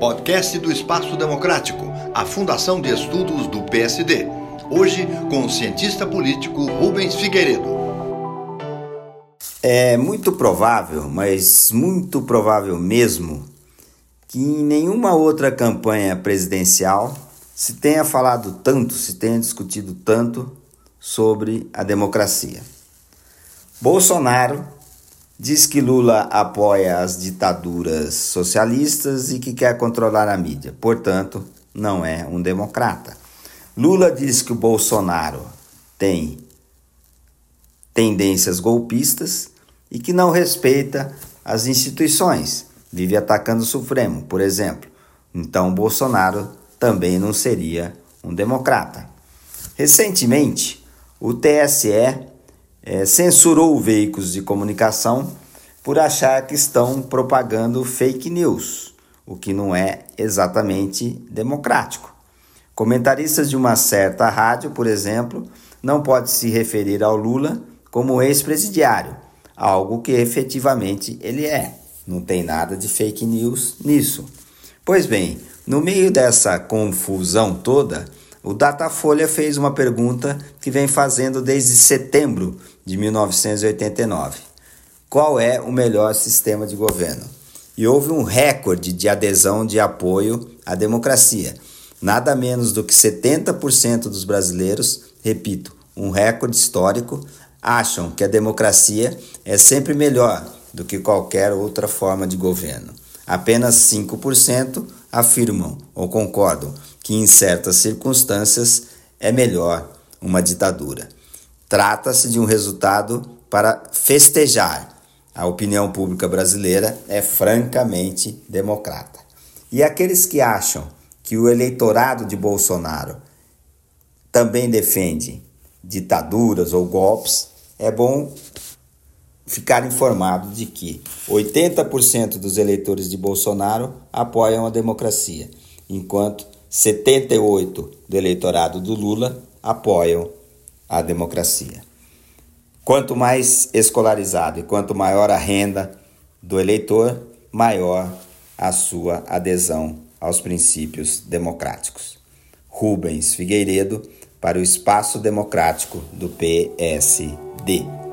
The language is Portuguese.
Podcast do Espaço Democrático, a Fundação de Estudos do PSD. Hoje com o cientista político Rubens Figueiredo. É muito provável, mas muito provável mesmo, que em nenhuma outra campanha presidencial se tenha falado tanto, se tenha discutido tanto sobre a democracia. Bolsonaro diz que Lula apoia as ditaduras socialistas e que quer controlar a mídia, portanto, não é um democrata. Lula diz que o Bolsonaro tem tendências golpistas e que não respeita as instituições, vive atacando o Supremo, por exemplo. Então, Bolsonaro também não seria um democrata. Recentemente, o TSE é, censurou veículos de comunicação por achar que estão propagando fake news, o que não é exatamente democrático. Comentaristas de uma certa rádio, por exemplo, não pode se referir ao Lula como ex-presidiário, algo que efetivamente ele é. Não tem nada de fake news nisso. Pois bem, no meio dessa confusão toda, o Datafolha fez uma pergunta que vem fazendo desde setembro de 1989. Qual é o melhor sistema de governo? E houve um recorde de adesão de apoio à democracia. Nada menos do que 70% dos brasileiros, repito, um recorde histórico, acham que a democracia é sempre melhor do que qualquer outra forma de governo. Apenas 5% afirmam ou concordam que em certas circunstâncias é melhor uma ditadura. Trata-se de um resultado para festejar. A opinião pública brasileira é francamente democrata. E aqueles que acham que o eleitorado de Bolsonaro também defende ditaduras ou golpes, é bom ficar informado de que 80% dos eleitores de Bolsonaro apoiam a democracia, enquanto 78 do eleitorado do Lula apoiam a democracia. Quanto mais escolarizado e quanto maior a renda do eleitor, maior a sua adesão aos princípios democráticos. Rubens Figueiredo para o Espaço Democrático do PSD.